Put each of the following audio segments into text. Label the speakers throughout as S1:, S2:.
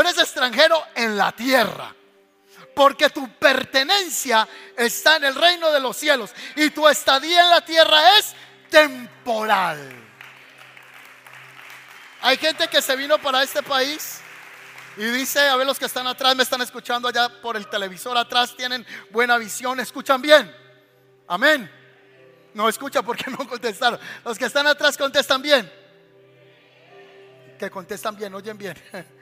S1: Eres extranjero en la tierra. Porque tu pertenencia está en el reino de los cielos. Y tu estadía en la tierra es temporal. Hay gente que se vino para este país y dice, a ver los que están atrás, me están escuchando allá por el televisor atrás, tienen buena visión, escuchan bien. Amén. No escucha porque no contestaron. Los que están atrás contestan bien. Que contestan bien, oyen bien.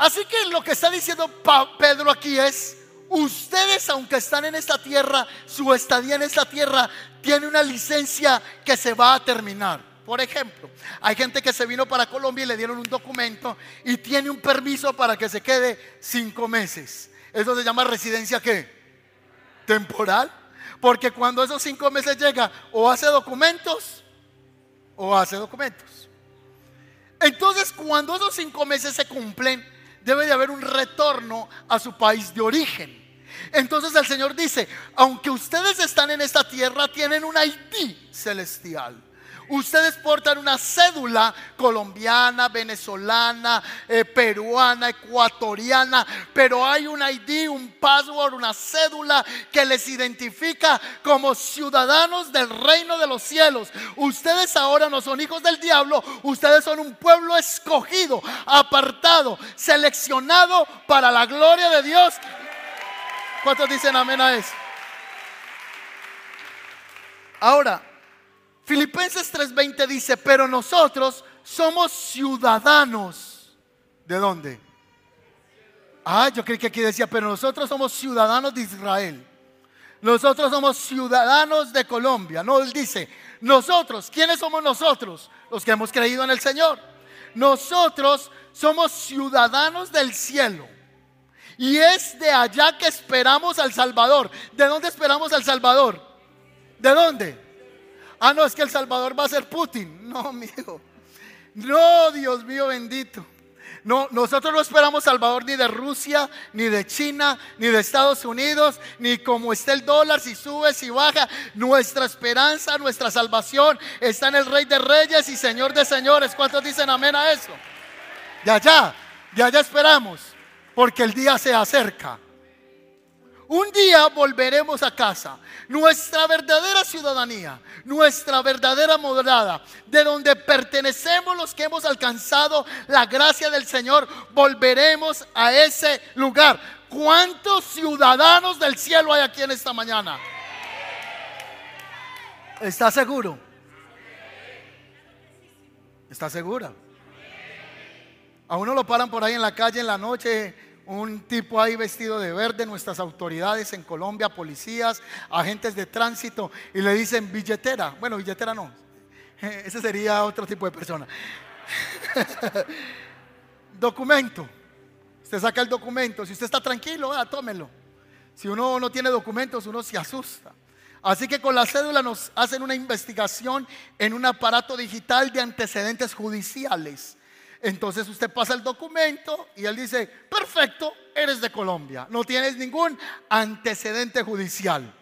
S1: Así que lo que está diciendo Pedro aquí es, ustedes aunque están en esta tierra, su estadía en esta tierra tiene una licencia que se va a terminar. Por ejemplo, hay gente que se vino para Colombia y le dieron un documento y tiene un permiso para que se quede cinco meses. Eso se llama residencia qué? Temporal. Porque cuando esos cinco meses llega, o hace documentos, o hace documentos. Entonces, cuando esos cinco meses se cumplen, debe de haber un retorno a su país de origen. Entonces el Señor dice, aunque ustedes están en esta tierra, tienen un Haití celestial. Ustedes portan una cédula colombiana, venezolana, eh, peruana, ecuatoriana, pero hay un ID, un password, una cédula que les identifica como ciudadanos del reino de los cielos. Ustedes ahora no son hijos del diablo, ustedes son un pueblo escogido, apartado, seleccionado para la gloria de Dios. ¿Cuántos dicen amén a eso? Ahora, Filipenses 3:20 dice, pero nosotros somos ciudadanos. ¿De dónde? Ah, yo creí que aquí decía, pero nosotros somos ciudadanos de Israel. Nosotros somos ciudadanos de Colombia. No, él dice, nosotros, ¿quiénes somos nosotros? Los que hemos creído en el Señor. Nosotros somos ciudadanos del cielo. Y es de allá que esperamos al Salvador. ¿De dónde esperamos al Salvador? ¿De dónde? Ah, no, es que El Salvador va a ser Putin. No, amigo. No, Dios mío bendito. No, nosotros no esperamos Salvador ni de Rusia, ni de China, ni de Estados Unidos, ni como está el dólar, si sube, si baja. Nuestra esperanza, nuestra salvación está en el Rey de Reyes y Señor de Señores. ¿Cuántos dicen amén a eso? De allá, de allá esperamos, porque el día se acerca. Un día volveremos a casa. Nuestra verdadera ciudadanía, nuestra verdadera morada, de donde pertenecemos los que hemos alcanzado la gracia del Señor, volveremos a ese lugar. ¿Cuántos ciudadanos del cielo hay aquí en esta mañana? ¿Está seguro? ¿Está segura? A uno lo paran por ahí en la calle en la noche un tipo ahí vestido de verde, nuestras autoridades en Colombia, policías, agentes de tránsito, y le dicen billetera. Bueno, billetera no, ese sería otro tipo de persona. documento. Usted saca el documento. Si usted está tranquilo, tómelo. Si uno no tiene documentos, uno se asusta. Así que con la cédula nos hacen una investigación en un aparato digital de antecedentes judiciales. Entonces usted pasa el documento y él dice, perfecto, eres de Colombia, no tienes ningún antecedente judicial.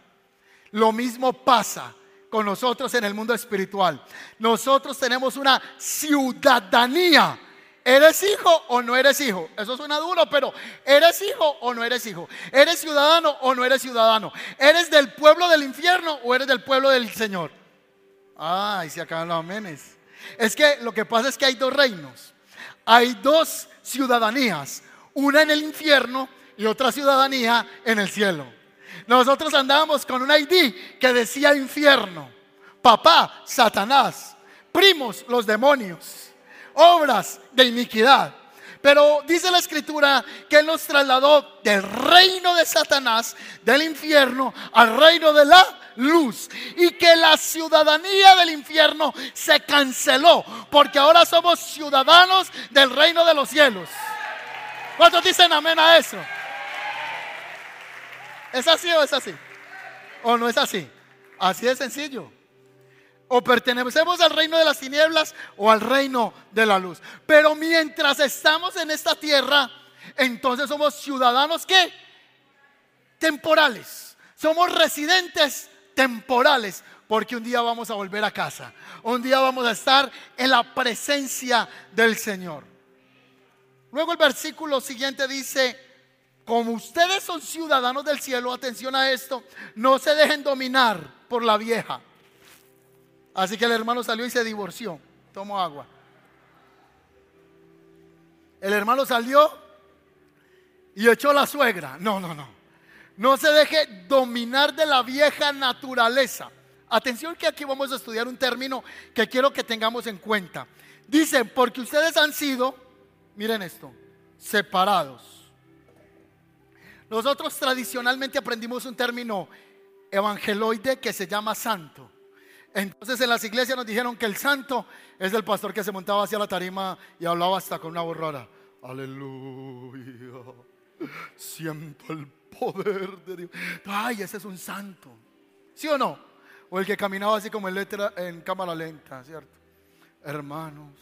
S1: Lo mismo pasa con nosotros en el mundo espiritual. Nosotros tenemos una ciudadanía. ¿Eres hijo o no eres hijo? Eso suena duro, pero ¿eres hijo o no eres hijo? ¿Eres ciudadano o no eres ciudadano? ¿Eres del pueblo del infierno o eres del pueblo del Señor? Ay, se acaban los amenes. Es que lo que pasa es que hay dos reinos hay dos ciudadanías, una en el infierno y otra ciudadanía en el cielo. Nosotros andábamos con un ID que decía infierno, papá, Satanás, primos, los demonios, obras de iniquidad. Pero dice la escritura que Él nos trasladó del reino de Satanás, del infierno, al reino de la luz. Y que la ciudadanía del infierno se canceló, porque ahora somos ciudadanos del reino de los cielos. ¿Cuántos dicen amén a eso? ¿Es así o es así? ¿O no es así? Así de sencillo. O pertenecemos al reino de las tinieblas o al reino de la luz. Pero mientras estamos en esta tierra, entonces somos ciudadanos que temporales. Somos residentes temporales porque un día vamos a volver a casa. Un día vamos a estar en la presencia del Señor. Luego el versículo siguiente dice, como ustedes son ciudadanos del cielo, atención a esto, no se dejen dominar por la vieja. Así que el hermano salió y se divorció. Tomo agua. El hermano salió y echó la suegra. No, no, no. No se deje dominar de la vieja naturaleza. Atención que aquí vamos a estudiar un término que quiero que tengamos en cuenta. Dice, porque ustedes han sido, miren esto, separados. Nosotros tradicionalmente aprendimos un término evangeloide que se llama santo. Entonces en las iglesias nos dijeron que el santo es el pastor que se montaba hacia la tarima y hablaba hasta con una borrara. Aleluya. Siento el poder de Dios. Ay, ese es un santo. ¿Sí o no? O el que caminaba así como en letra en cámara lenta, ¿cierto? Hermanos,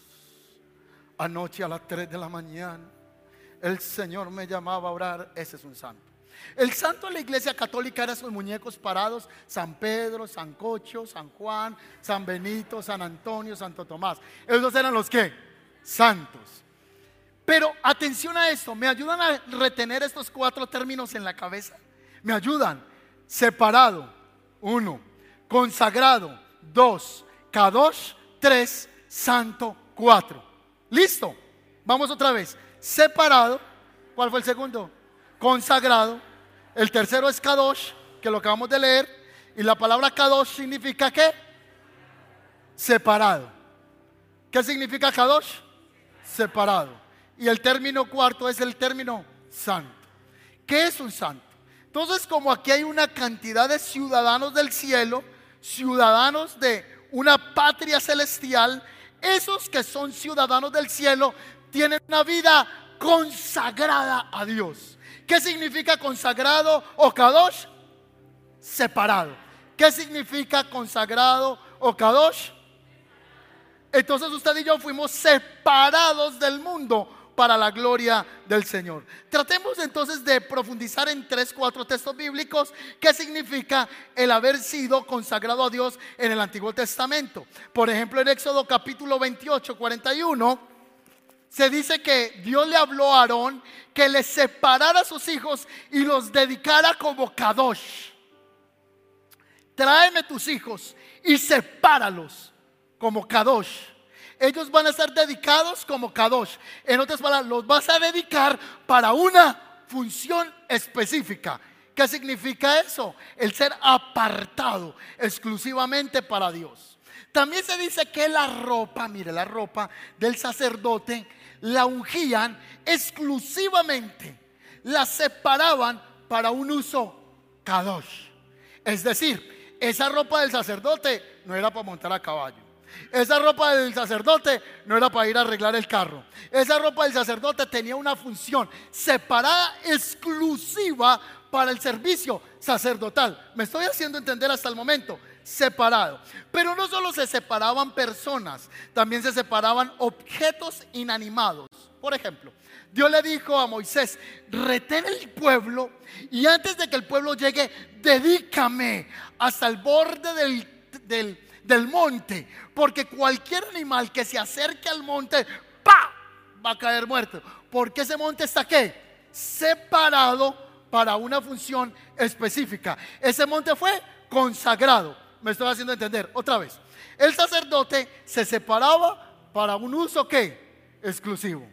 S1: anoche a las 3 de la mañana el Señor me llamaba a orar, ese es un santo. El santo en la iglesia católica era sus muñecos parados, San Pedro, San Cocho, San Juan, San Benito, San Antonio, Santo Tomás. Esos eran los que? Santos. Pero atención a esto, ¿me ayudan a retener estos cuatro términos en la cabeza? Me ayudan. Separado, uno. Consagrado, dos. Kadosh, tres. Santo, cuatro. Listo. Vamos otra vez. Separado. ¿Cuál fue el segundo? Consagrado. El tercero es Kadosh, que lo acabamos de leer. Y la palabra Kadosh significa qué? Separado. ¿Qué significa Kadosh? Separado. Y el término cuarto es el término santo. ¿Qué es un santo? Entonces, como aquí hay una cantidad de ciudadanos del cielo, ciudadanos de una patria celestial, esos que son ciudadanos del cielo tienen una vida consagrada a Dios. ¿Qué significa consagrado o kadosh? Separado. ¿Qué significa consagrado o kadosh? Entonces usted y yo fuimos separados del mundo para la gloria del Señor. Tratemos entonces de profundizar en tres, cuatro textos bíblicos qué significa el haber sido consagrado a Dios en el Antiguo Testamento. Por ejemplo, en Éxodo capítulo 28, 41 se dice que Dios le habló a Aarón que le separara a sus hijos y los dedicara como Kadosh. Tráeme tus hijos y sepáralos como Kadosh. Ellos van a ser dedicados como Kadosh. En otras palabras, los vas a dedicar para una función específica. ¿Qué significa eso? El ser apartado exclusivamente para Dios. También se dice que la ropa, mire, la ropa del sacerdote la ungían exclusivamente, la separaban para un uso kadosh. Es decir, esa ropa del sacerdote no era para montar a caballo. Esa ropa del sacerdote no era para ir a arreglar el carro. Esa ropa del sacerdote tenía una función separada exclusiva para el servicio sacerdotal. Me estoy haciendo entender hasta el momento separado. Pero no solo se separaban personas, también se separaban objetos inanimados. Por ejemplo, Dios le dijo a Moisés, retén el pueblo y antes de que el pueblo llegue, dedícame hasta el borde del, del, monte, porque cualquier animal que se acerque al monte, ¡pa! va a caer muerto. Porque ese monte está qué? Separado para una función específica. Ese monte fue consagrado me estoy haciendo entender. Otra vez, el sacerdote se separaba para un uso que exclusivo.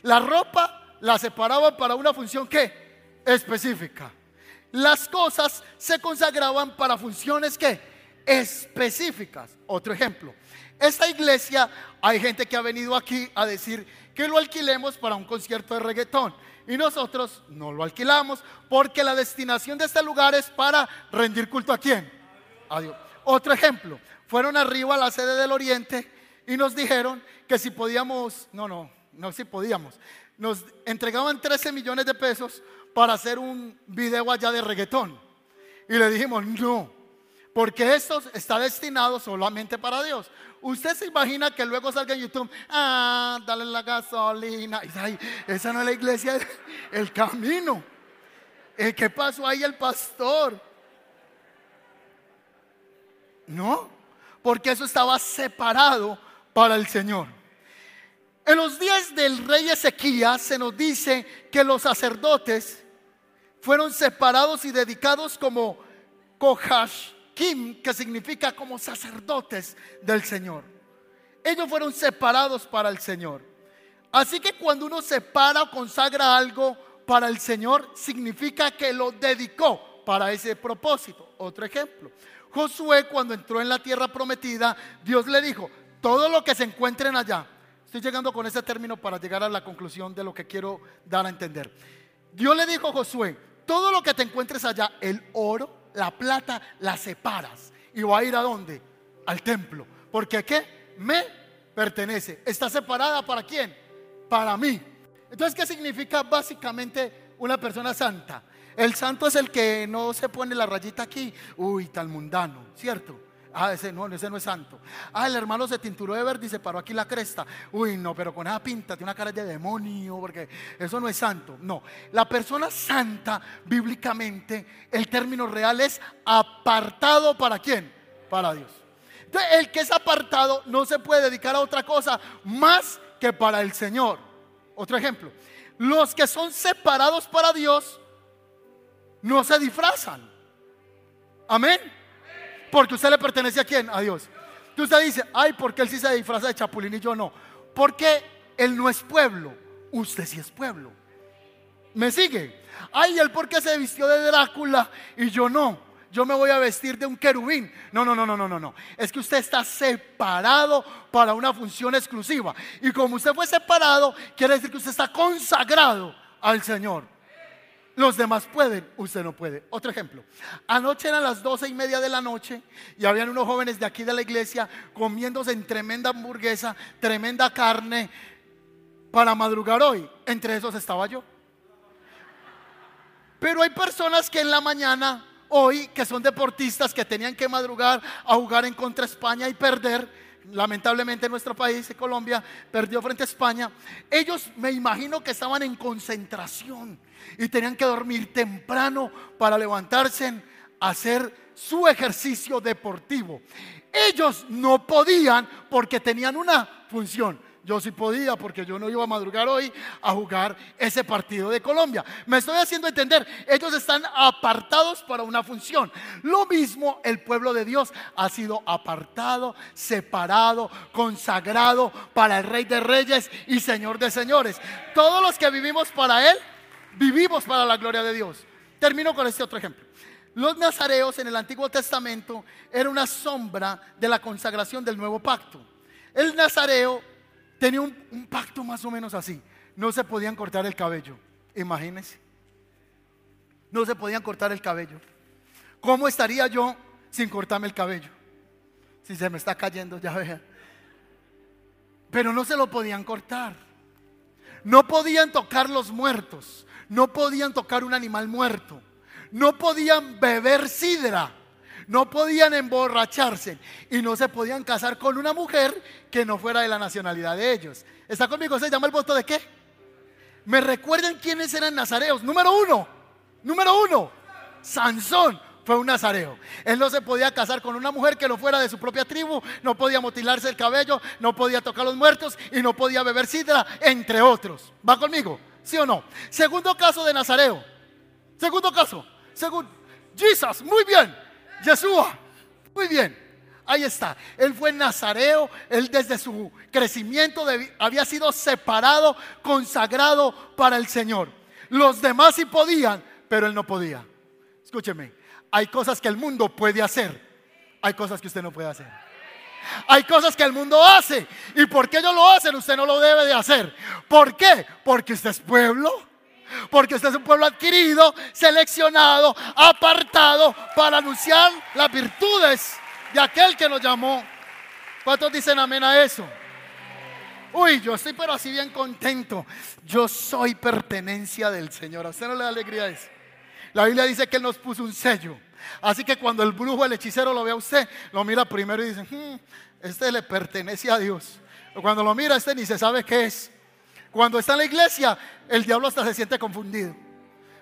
S1: La ropa la separaba para una función que específica. Las cosas se consagraban para funciones que específicas. Otro ejemplo, esta iglesia hay gente que ha venido aquí a decir que lo alquilemos para un concierto de reggaetón. Y nosotros no lo alquilamos porque la destinación de este lugar es para rendir culto a quién? A Dios. Otro ejemplo, fueron arriba a la sede del Oriente y nos dijeron que si podíamos, no, no, no si podíamos, nos entregaban 13 millones de pesos para hacer un video allá de reggaetón. Y le dijimos, no, porque esto está destinado solamente para Dios. Usted se imagina que luego salga en YouTube, ah, dale la gasolina. Y esa no es la iglesia, el camino. ¿Qué pasó ahí el pastor? No, porque eso estaba separado para el Señor. En los días del rey Ezequías se nos dice que los sacerdotes fueron separados y dedicados como Kohashkim, que significa como sacerdotes del Señor. Ellos fueron separados para el Señor. Así que cuando uno separa o consagra algo para el Señor, significa que lo dedicó para ese propósito. Otro ejemplo. Josué cuando entró en la tierra prometida, Dios le dijo, todo lo que se encuentren allá, estoy llegando con ese término para llegar a la conclusión de lo que quiero dar a entender. Dios le dijo a Josué, todo lo que te encuentres allá, el oro, la plata, la separas. ¿Y va a ir a dónde? Al templo. Porque ¿qué? Me pertenece. ¿Está separada para quién? Para mí. Entonces, ¿qué significa básicamente una persona santa? El santo es el que no se pone la rayita aquí. Uy, tal mundano, ¿cierto? Ah, ese no, ese no es santo. Ah, el hermano se tinturó de verde y se paró aquí la cresta. Uy, no, pero con esa pinta tiene una cara de demonio, porque eso no es santo. No, la persona santa, bíblicamente, el término real es apartado para quién? Para Dios. Entonces, el que es apartado no se puede dedicar a otra cosa más que para el Señor. Otro ejemplo, los que son separados para Dios no se disfrazan. Amén. Porque usted le pertenece a quién? A Dios. Entonces usted dice, ay, porque él sí se disfraza de chapulín y yo no? Porque él no es pueblo, usted sí es pueblo. ¿Me sigue? Ay, él porque se vistió de Drácula y yo no. Yo me voy a vestir de un querubín. No, no, no, no, no, no, no. Es que usted está separado para una función exclusiva. Y como usted fue separado, quiere decir que usted está consagrado al Señor. Los demás pueden, usted no puede. Otro ejemplo. Anoche eran las doce y media de la noche y habían unos jóvenes de aquí de la iglesia comiéndose en tremenda hamburguesa, tremenda carne para madrugar hoy. Entre esos estaba yo. Pero hay personas que en la mañana, hoy, que son deportistas, que tenían que madrugar a jugar en contra España y perder lamentablemente nuestro país, Colombia, perdió frente a España. Ellos me imagino que estaban en concentración y tenían que dormir temprano para levantarse a hacer su ejercicio deportivo. Ellos no podían porque tenían una función. Yo sí podía porque yo no iba a madrugar hoy a jugar ese partido de Colombia. Me estoy haciendo entender, ellos están apartados para una función. Lo mismo el pueblo de Dios ha sido apartado, separado, consagrado para el Rey de Reyes y Señor de Señores. Todos los que vivimos para Él, vivimos para la gloria de Dios. Termino con este otro ejemplo. Los nazareos en el Antiguo Testamento era una sombra de la consagración del nuevo pacto. El nazareo tenía un, pacto más o menos así. No se podían cortar el cabello. Imagínense. No se podían cortar el cabello. ¿Cómo estaría yo sin cortarme el cabello? Si se me está cayendo, ya vea. Pero no se lo podían cortar. No podían tocar los muertos. No podían tocar un animal muerto. No podían beber sidra no podían emborracharse y no se podían casar con una mujer que no fuera de la nacionalidad de ellos. ¿Está conmigo? ¿Se llama el voto de qué? ¿Me recuerdan quiénes eran nazareos? Número uno, número uno, Sansón fue un nazareo. Él no se podía casar con una mujer que no fuera de su propia tribu, no podía mutilarse el cabello, no podía tocar los muertos y no podía beber sidra, entre otros. ¿Va conmigo? ¿Sí o no? Segundo caso de nazareo. Segundo caso. Segundo. Jesus, muy bien. Yeshua. Muy bien. Ahí está. Él fue nazareo. Él desde su crecimiento había sido separado, consagrado para el Señor. Los demás sí podían, pero él no podía. Escúcheme. Hay cosas que el mundo puede hacer. Hay cosas que usted no puede hacer. Hay cosas que el mundo hace. ¿Y por qué ellos lo hacen? Usted no lo debe de hacer. ¿Por qué? Porque usted es pueblo porque usted es un pueblo adquirido, seleccionado, apartado para anunciar las virtudes de aquel que nos llamó. ¿Cuántos dicen amén a eso? Uy, yo estoy pero así bien contento. Yo soy pertenencia del Señor. ¿A usted no le da alegría eso? La Biblia dice que Él nos puso un sello. Así que cuando el brujo, el hechicero lo ve a usted, lo mira primero y dice, hmm, este le pertenece a Dios. Cuando lo mira, este ni se sabe qué es. Cuando está en la iglesia, el diablo hasta se siente confundido.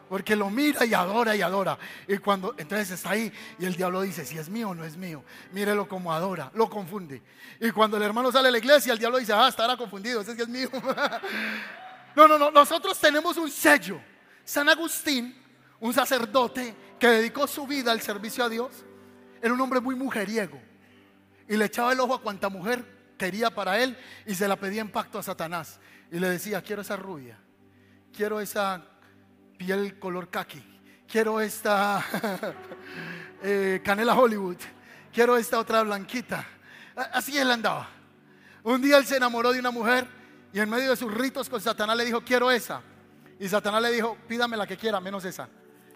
S1: Porque lo mira y adora y adora. Y cuando entonces está ahí y el diablo dice, si es mío o no es mío, mírelo como adora, lo confunde. Y cuando el hermano sale a la iglesia, el diablo dice, ah, estará confundido, ese sí es mío. no, no, no, nosotros tenemos un sello. San Agustín, un sacerdote que dedicó su vida al servicio a Dios, era un hombre muy mujeriego. Y le echaba el ojo a cuanta mujer quería para él y se la pedía en pacto a Satanás. Y le decía, quiero esa rubia, quiero esa piel color kaki, quiero esta eh, canela Hollywood, quiero esta otra blanquita. Así él andaba. Un día él se enamoró de una mujer y en medio de sus ritos con Satanás le dijo, quiero esa. Y Satanás le dijo, pídame la que quiera, menos esa.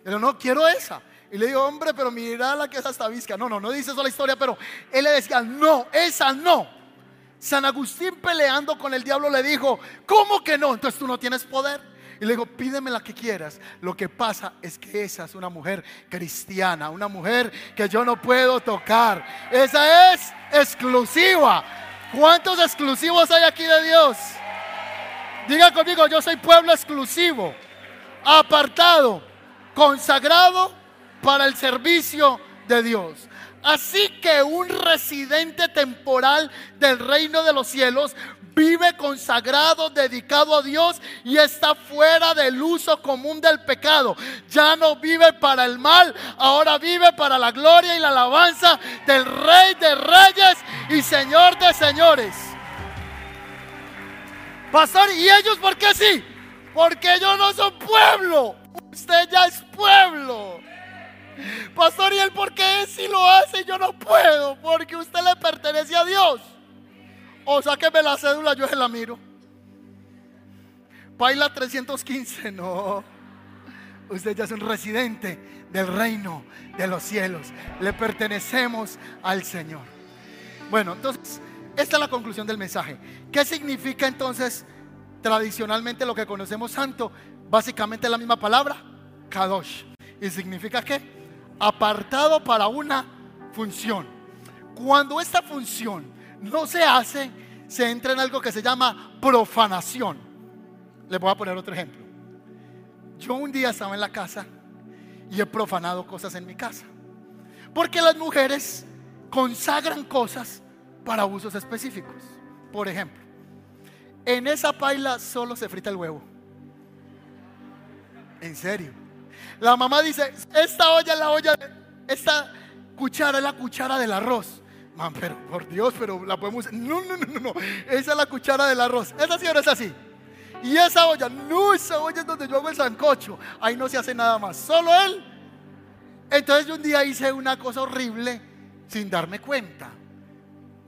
S1: Dijo, no, quiero esa. Y le dijo, hombre, pero mira la que es hasta visca. No, no, no dice eso la historia, pero él le decía, no, esa no. San Agustín peleando con el diablo le dijo, ¿cómo que no? Entonces tú no tienes poder. Y le digo, pídeme la que quieras. Lo que pasa es que esa es una mujer cristiana, una mujer que yo no puedo tocar. Esa es exclusiva. ¿Cuántos exclusivos hay aquí de Dios? Diga conmigo, yo soy pueblo exclusivo, apartado, consagrado para el servicio de Dios. Así que un residente temporal del reino de los cielos vive consagrado, dedicado a Dios y está fuera del uso común del pecado. Ya no vive para el mal, ahora vive para la gloria y la alabanza del Rey de Reyes y Señor de Señores. Pastor, ¿y ellos por qué sí? Porque ellos no son pueblo. Usted ya es pueblo. Pastor, ¿y él por qué si lo hace yo no puedo? Porque usted le pertenece a Dios. O sáqueme la cédula, yo se la miro. Paila 315, no. Usted ya es un residente del reino de los cielos. Le pertenecemos al Señor. Bueno, entonces, esta es la conclusión del mensaje. ¿Qué significa entonces tradicionalmente lo que conocemos santo? Básicamente la misma palabra, kadosh. ¿Y significa qué? Apartado para una función. Cuando esta función no se hace, se entra en algo que se llama profanación. Les voy a poner otro ejemplo. Yo un día estaba en la casa y he profanado cosas en mi casa. Porque las mujeres consagran cosas para usos específicos. Por ejemplo, en esa paila solo se frita el huevo. En serio. La mamá dice, esta olla es la olla, esta cuchara es la cuchara del arroz. Man, pero por Dios, pero la podemos... No, no, no, no, esa es la cuchara del arroz. ¿Es así o no es así? Y esa olla, no, esa olla es donde yo hago el sancocho. Ahí no se hace nada más, solo él. Entonces yo un día hice una cosa horrible sin darme cuenta.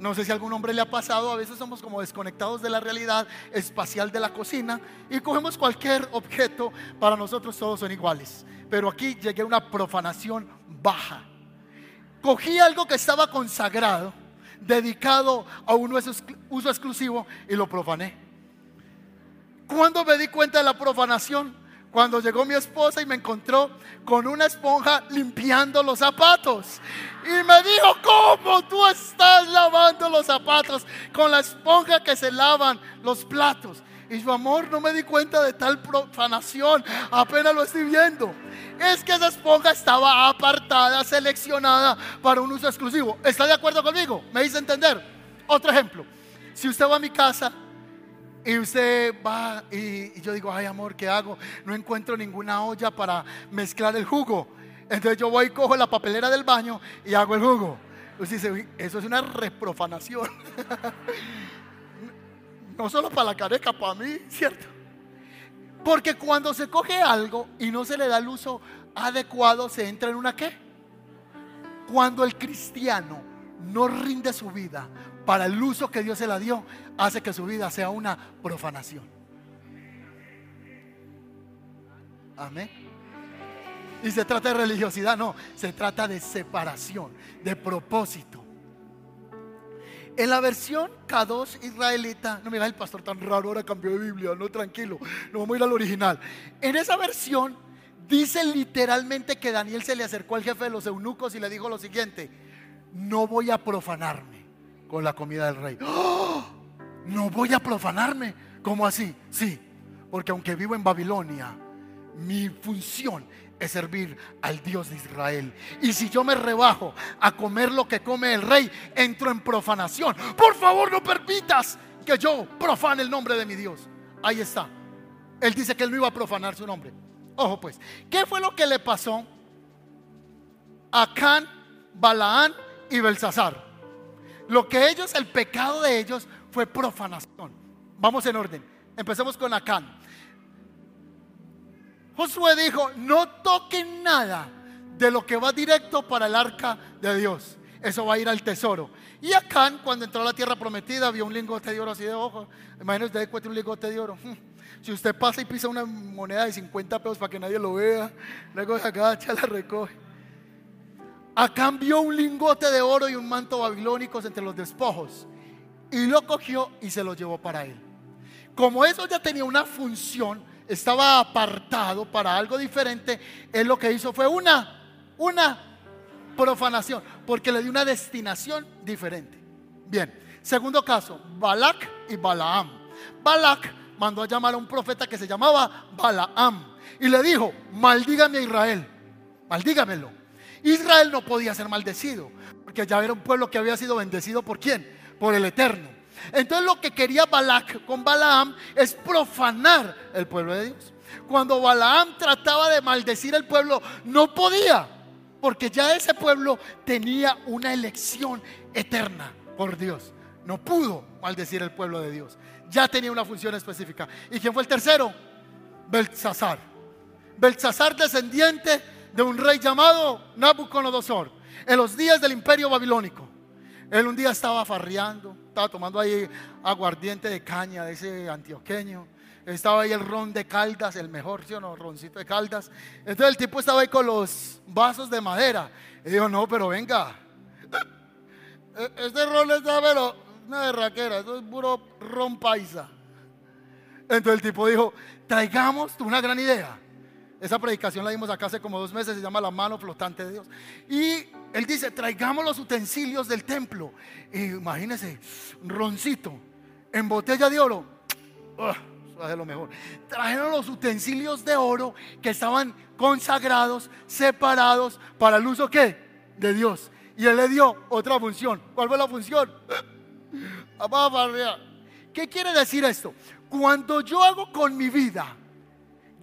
S1: No sé si a algún hombre le ha pasado, a veces somos como desconectados de la realidad espacial de la cocina y cogemos cualquier objeto, para nosotros todos son iguales. Pero aquí llegué a una profanación baja. Cogí algo que estaba consagrado, dedicado a un uso exclusivo y lo profané. Cuando me di cuenta de la profanación? Cuando llegó mi esposa y me encontró con una esponja limpiando los zapatos. Y me dijo, ¿cómo tú estás lavando los zapatos con la esponja que se lavan los platos? Y su amor, no me di cuenta de tal profanación, apenas lo estoy viendo. Es que esa esponja estaba apartada, seleccionada para un uso exclusivo. ¿Está de acuerdo conmigo? ¿Me dice entender? Otro ejemplo. Si usted va a mi casa y usted va y, yo digo, ay amor, ¿qué hago? No encuentro ninguna olla para mezclar el jugo. Entonces yo voy y cojo la papelera del baño y hago el jugo. Usted dice, eso es una reprofanación. no solo para la careca, para mí, ¿cierto? Porque cuando se coge algo y no se le da el uso adecuado, se entra en una qué? Cuando el cristiano no rinde su vida para el uso que Dios se la dio, hace que su vida sea una profanación. Amén. Y se trata de religiosidad, no, se trata de separación, de propósito. En la versión K2 israelita, no mira el pastor tan raro, ahora cambió de Biblia, no tranquilo, no vamos a ir al original. En esa versión dice literalmente que Daniel se le acercó al jefe de los eunucos y le dijo lo siguiente, no voy a profanarme con la comida del rey. ¡Oh! No voy a profanarme. ¿Cómo así? Sí, porque aunque vivo en Babilonia, mi función es servir al Dios de Israel. Y si yo me rebajo a comer lo que come el rey, entro en profanación. Por favor, no permitas que yo profane el nombre de mi Dios. Ahí está. Él dice que él no iba a profanar su nombre. Ojo pues, ¿qué fue lo que le pasó a Can, Balaán y Belsasar? Lo que ellos, el pecado de ellos fue profanación. Vamos en orden. Empecemos con Acán. Josué dijo, no toquen nada de lo que va directo para el arca de Dios. Eso va a ir al tesoro. Y Acán, cuando entró a la tierra prometida, vio un lingote de oro así de ojo. Imagínense usted cuesta un lingote de oro. Si usted pasa y pisa una moneda de 50 pesos para que nadie lo vea, luego se agacha, la recoge. Acán vio un lingote de oro y un manto babilónicos entre los despojos. Y lo cogió y se lo llevó para él. Como eso ya tenía una función, estaba apartado para algo diferente, él lo que hizo fue una, una profanación, porque le dio una destinación diferente. Bien, segundo caso, Balak y Balaam. Balak mandó a llamar a un profeta que se llamaba Balaam y le dijo, maldígame a Israel, maldígamelo. Israel no podía ser maldecido, porque ya era un pueblo que había sido bendecido por quién? Por el Eterno. Entonces lo que quería Balak con Balaam es profanar el pueblo de Dios. Cuando Balaam trataba de maldecir el pueblo, no podía, porque ya ese pueblo tenía una elección eterna por Dios. No pudo maldecir el pueblo de Dios. Ya tenía una función específica. ¿Y quién fue el tercero? Belsasar. Belsasar descendiente de un rey llamado Nabucodonosor en los días del imperio babilónico. Él un día estaba farreando, estaba tomando ahí aguardiente de caña de ese antioqueño. Estaba ahí el ron de caldas, el mejor, ¿sí? Roncito de caldas. Entonces el tipo estaba ahí con los vasos de madera. Y dijo, no, pero venga. E-, este ron está, pero una derraquera, esto es puro ron paisa. Entonces el tipo dijo, traigamos una gran idea. Esa predicación la dimos acá hace como dos meses, se llama La mano flotante de Dios. Y él dice, traigamos los utensilios del templo. Imagínense, roncito, en botella de oro. eso es lo mejor. Trajeron los utensilios de oro que estaban consagrados, separados para el uso ¿qué? de Dios. Y él le dio otra función. ¿Cuál fue la función? ¿Qué quiere decir esto? Cuando yo hago con mi vida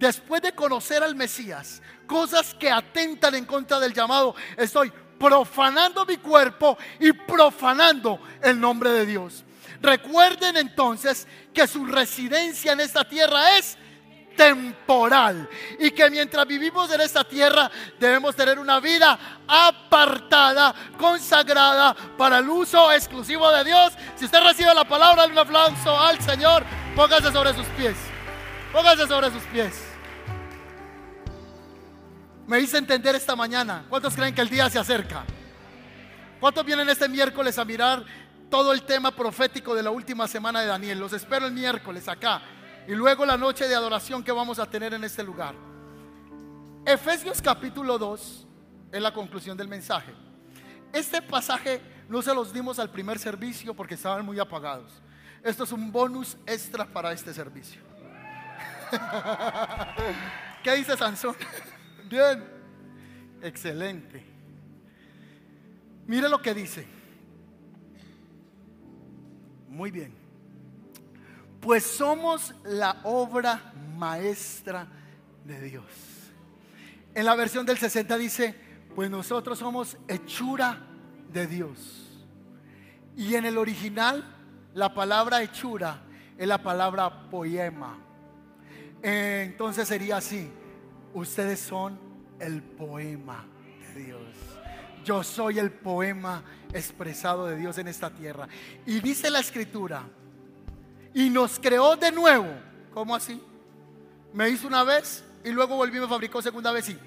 S1: después de conocer al Mesías, cosas que atentan en contra del llamado, estoy profanando mi cuerpo y profanando el nombre de Dios. Recuerden entonces que su residencia en esta tierra es temporal y que mientras vivimos en esta tierra debemos tener una vida apartada, consagrada para el uso exclusivo de Dios. Si usted recibe la palabra, un aplauso al Señor, póngase sobre sus pies. Póngase sobre sus pies me hice entender esta mañana. ¿Cuántos creen que el día se acerca? ¿Cuántos vienen este miércoles a mirar todo el tema profético de la última semana de Daniel? Los espero el miércoles acá. Y luego la noche de adoración que vamos a tener en este lugar. Efesios capítulo 2 es la conclusión del mensaje. Este pasaje no se los dimos al primer servicio porque estaban muy apagados. Esto es un bonus extra para este servicio. ¿Qué dice Sansón? Bien. Excelente. Mire lo que dice. Muy bien. Pues somos la obra maestra de Dios. En la versión del 60 dice, pues nosotros somos hechura de Dios. Y en el original, la palabra hechura es la palabra poema. Entonces sería así, Ustedes son el poema de Dios. Yo soy el poema expresado de Dios en esta tierra. Y dice la escritura, y nos creó de nuevo. ¿Cómo así? Me hizo una vez y luego volví y me fabricó segunda vez. Y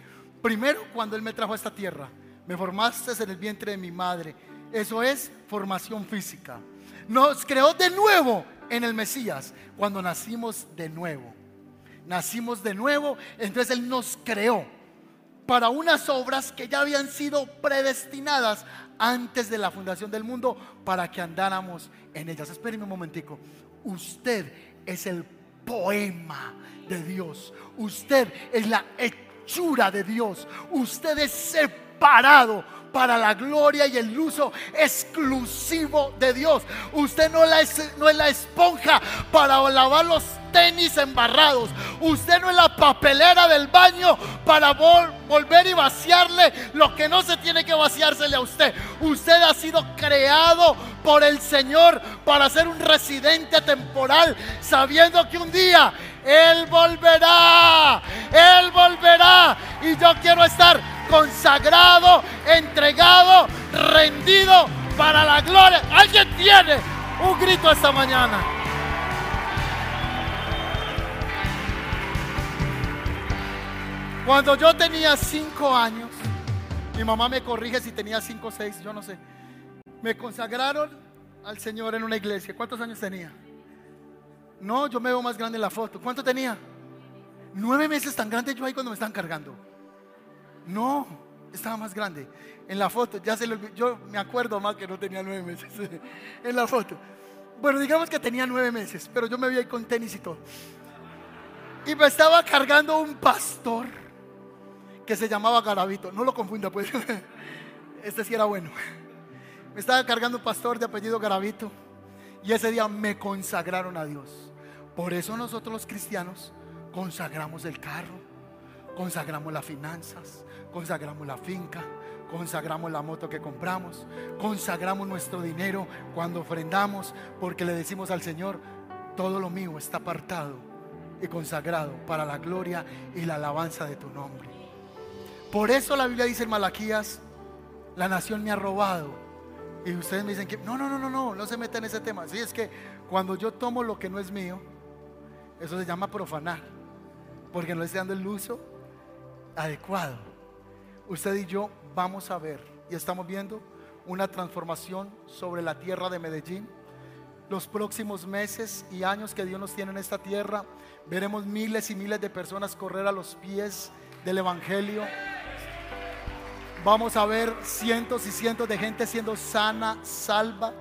S1: primero cuando Él me trajo a esta tierra, me formaste en el vientre de mi madre. Eso es formación física. Nos creó de nuevo en el Mesías, cuando nacimos de nuevo nacimos de nuevo, entonces Él nos creó para unas obras que ya habían sido predestinadas antes de la fundación del mundo para que andáramos en ellas. Espérenme un momentico. Usted es el poema de Dios. Usted es la hechura de Dios. Usted es separado para la gloria y el uso exclusivo de Dios. Usted no, es, no es la esponja para lavar los tenis embarrados. Usted no es la papelera del baño para volver y vaciarle lo que no se tiene que vaciársele a usted. Usted ha sido creado por el Señor para ser un residente temporal, sabiendo que un día Él volverá. Él volverá. Y yo quiero estar consagrado, entregado, rendido para la gloria. Alguien tiene un grito esta mañana. Cuando yo tenía cinco años, mi mamá me corrige si tenía cinco o seis, yo no sé. Me consagraron al Señor en una iglesia. ¿Cuántos años tenía? No, yo me veo más grande en la foto. ¿Cuánto tenía? Nueve meses tan grande yo ahí cuando me están cargando. No, estaba más grande. En la foto, ya se lo Yo me acuerdo más que no tenía nueve meses. en la foto. Bueno, digamos que tenía nueve meses, pero yo me vi ahí con tenis y todo. Y me estaba cargando un pastor que se llamaba Garavito. No lo confunda, pues. Este sí era bueno. Me estaba cargando un pastor de apellido Garavito. Y ese día me consagraron a Dios. Por eso nosotros los cristianos consagramos el carro, consagramos las finanzas, consagramos la finca, consagramos la moto que compramos, consagramos nuestro dinero cuando ofrendamos, porque le decimos al Señor, todo lo mío está apartado y consagrado para la gloria y la alabanza de tu nombre. Por eso la Biblia dice en Malaquías, la nación me ha robado. Y ustedes me dicen que no, no, no, no, no, no se meta en ese tema. Sí, es que cuando yo tomo lo que no es mío, eso se llama profanar, porque no le estoy dando el uso adecuado usted y yo vamos a ver y estamos viendo una transformación sobre la tierra de Medellín. Los próximos meses y años que Dios nos tiene en esta tierra, veremos miles y miles de personas correr a los pies del Evangelio. Vamos a ver cientos y cientos de gente siendo sana, salva.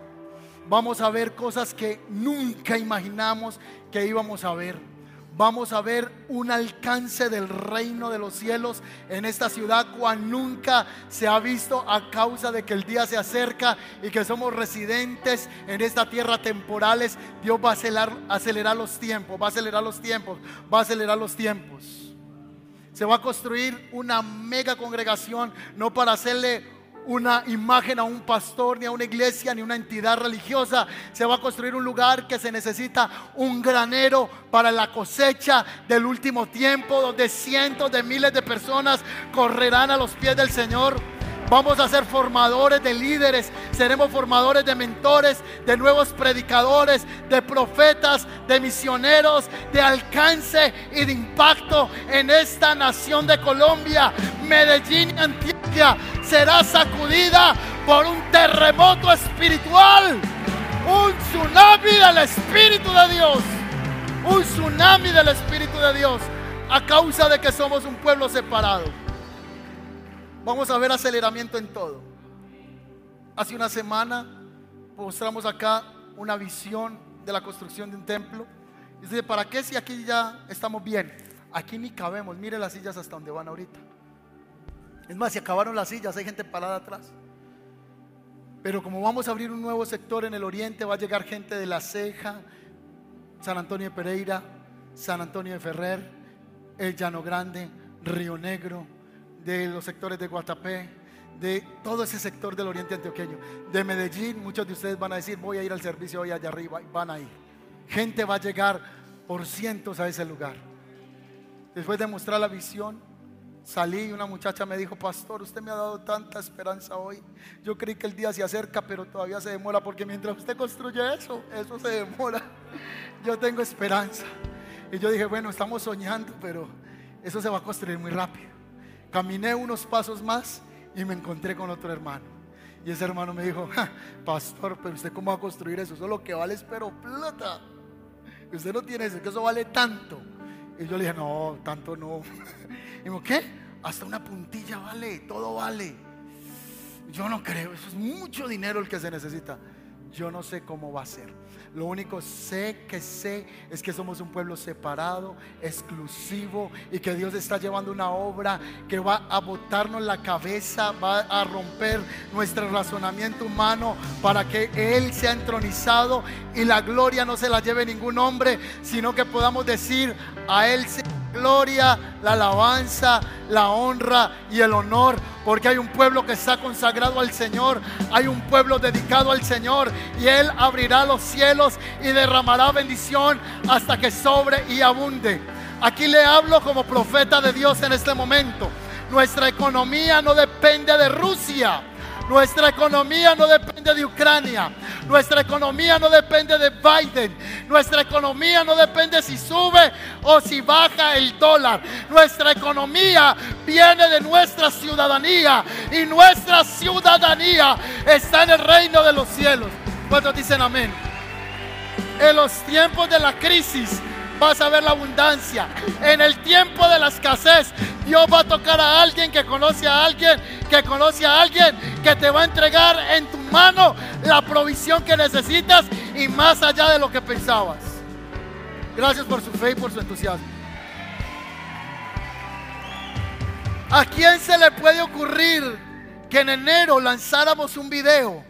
S1: Vamos a ver cosas que nunca imaginamos que íbamos a ver vamos a ver un alcance del reino de los cielos en esta ciudad cual nunca se ha visto a causa de que el día se acerca y que somos residentes en esta tierra temporales. Dios va a acelerar, acelerar los tiempos, va a acelerar los tiempos, va a acelerar los tiempos. Se va a construir una mega congregación, no para hacerle una imagen a un pastor, ni a una iglesia, ni una entidad religiosa. Se va a construir un lugar que se necesita un granero para la cosecha del último tiempo, donde cientos de miles de personas correrán a los pies del Señor. Vamos a ser formadores de líderes, seremos formadores de mentores, de nuevos predicadores, de profetas, de misioneros, de alcance y de impacto en esta nación de Colombia. Medellín Antioquia será sacudida por un terremoto espiritual, un tsunami del Espíritu de Dios, un tsunami del Espíritu de Dios a causa de que somos un pueblo separado. Vamos a ver aceleramiento en todo. Hace una semana mostramos acá una visión de la construcción de un templo. Dice, ¿para qué si aquí ya estamos bien? Aquí ni cabemos. Mire las sillas hasta donde van ahorita. Es más, si acabaron las sillas, hay gente parada atrás. Pero como vamos a abrir un nuevo sector en el oriente, va a llegar gente de La Ceja, San Antonio de Pereira, San Antonio de Ferrer, El Llano Grande, Río Negro, de los sectores de Guatapé, de todo ese sector del oriente antioqueño, de Medellín, muchos de ustedes van a decir, voy a ir al servicio hoy allá arriba, van a ir. Gente va a llegar por cientos a ese lugar. Después de mostrar la visión, salí y una muchacha me dijo, pastor, usted me ha dado tanta esperanza hoy. Yo creí que el día se acerca, pero todavía se demora, porque mientras usted construye eso, eso se demora. Yo tengo esperanza. Y yo dije, bueno, estamos soñando, pero eso se va a construir muy rápido. Caminé unos pasos más y me encontré con otro hermano. Y ese hermano me dijo, pastor, pero usted cómo va a construir eso? Eso lo que vale es pero plata. Usted no tiene eso, que eso vale tanto. Y yo le dije, no, tanto no. Y me dijo, ¿qué? Hasta una puntilla vale, todo vale. Yo no creo, eso es mucho dinero el que se necesita. yo no sé cómo va a ser. Lo único sé que sé es que somos un pueblo separado, exclusivo y que Dios está llevando una obra que va a botarnos la cabeza, va a romper nuestro razonamiento humano para que Él sea entronizado y la gloria no se la lleve ningún hombre, sino que podamos decir a Él gloria, la alabanza, la honra y el honor, porque hay un pueblo que está consagrado al Señor, hay un pueblo dedicado al Señor y Él abrirá los cielos y derramará bendición hasta que sobre y abunde. Aquí le hablo como profeta de Dios en este momento. Nuestra economía no depende de Rusia. Nuestra economía no depende de Ucrania. Nuestra economía no depende de Biden. Nuestra economía no depende si sube o si baja el dólar. Nuestra economía viene de nuestra ciudadanía. Y nuestra ciudadanía está en el reino de los cielos. ¿Cuántos dicen amén? En los tiempos de la crisis vas a ver la abundancia. En el tiempo de la escasez, Dios va a tocar a alguien que conoce a alguien, que conoce a alguien, que te va a entregar en tu mano la provisión que necesitas y más allá de lo que pensabas. Gracias por su fe y por su entusiasmo. ¿A quién se le puede ocurrir que en enero lanzáramos un video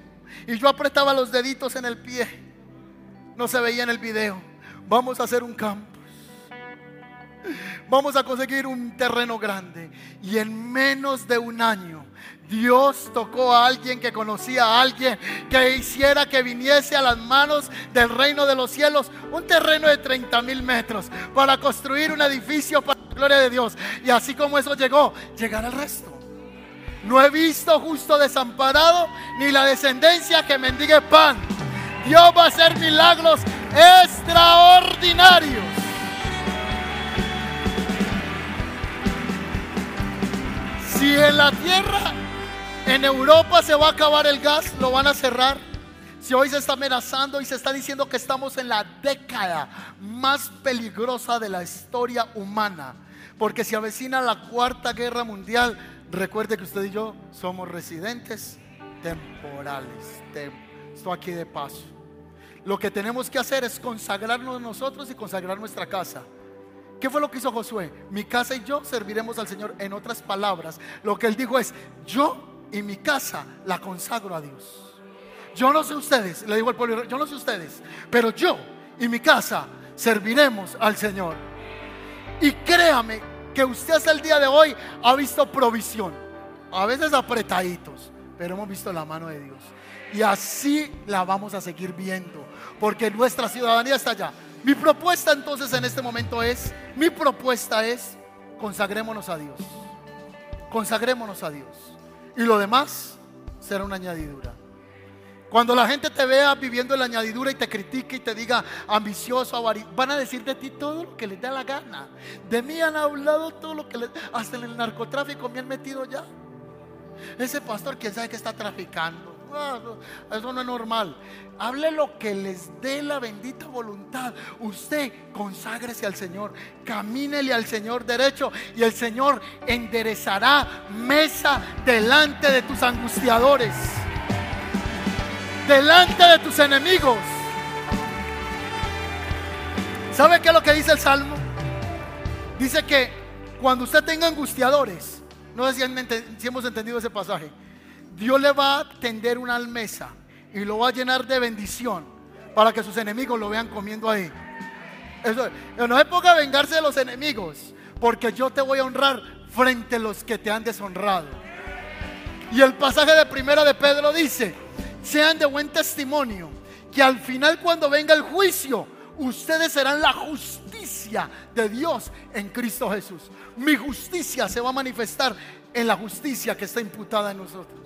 S1: y yo apretaba los deditos en el pie? No se veía en el video Vamos a hacer un campus. Vamos a conseguir un terreno grande. Y en menos de un año, Dios tocó a alguien que conocía a alguien que hiciera que viniese a las manos del reino de los cielos un terreno de 30 mil metros para construir un edificio para la gloria de Dios. Y así como eso llegó, llegará el resto. No he visto justo desamparado ni la descendencia que mendigue pan. Dios va a hacer milagros extraordinarios. Si en la tierra, en Europa se va a acabar el gas, lo van a cerrar. Si hoy se está amenazando y se está diciendo que estamos en la década más peligrosa de la historia humana, porque si avecina la cuarta guerra mundial, recuerde que usted y yo somos residentes temporales. Estoy aquí de paso. Lo que tenemos que hacer es consagrarnos nosotros y consagrar nuestra casa. ¿Qué fue lo que hizo Josué? Mi casa y yo serviremos al Señor. En otras palabras, lo que él dijo es, yo y mi casa la consagro a Dios. Yo no sé ustedes, le digo al pueblo, yo no sé ustedes, pero yo y mi casa serviremos al Señor. Y créame que usted hasta el día de hoy ha visto provisión. A veces apretaditos, pero hemos visto la mano de Dios. Y así la vamos a seguir viendo porque nuestra ciudadanía está allá. Mi propuesta entonces en este momento es, mi propuesta es, consagrémonos a Dios. Consagrémonos a Dios. Y lo demás será una añadidura. Cuando la gente te vea viviendo en la añadidura y te critique y te diga ambicioso, van a decir de ti todo lo que les da la gana. De mí han hablado todo lo que les... Hasta en el narcotráfico me han metido ya. Ese pastor, quién sabe que está traficando. Ah, eso no es normal. Hable lo que les dé la bendita voluntad. Usted conságrese al Señor, camínele al Señor derecho y el Señor enderezará mesa delante de tus angustiadores, delante de tus enemigos. ¿Sabe qué es lo que dice el Salmo? Dice que cuando usted tenga angustiadores, no sé si hemos entendido ese pasaje Dios le va a tender una almesa y lo va a llenar de bendición para que sus enemigos lo vean comiendo ahí. Eso, no es época de vengarse de los enemigos, porque yo te voy a honrar frente a los que te han deshonrado. Y el pasaje de primera de Pedro dice, sean de buen testimonio, que al final cuando venga el juicio, ustedes serán la justicia de Dios en Cristo Jesús. Mi justicia se va a manifestar en la justicia que está imputada en nosotros.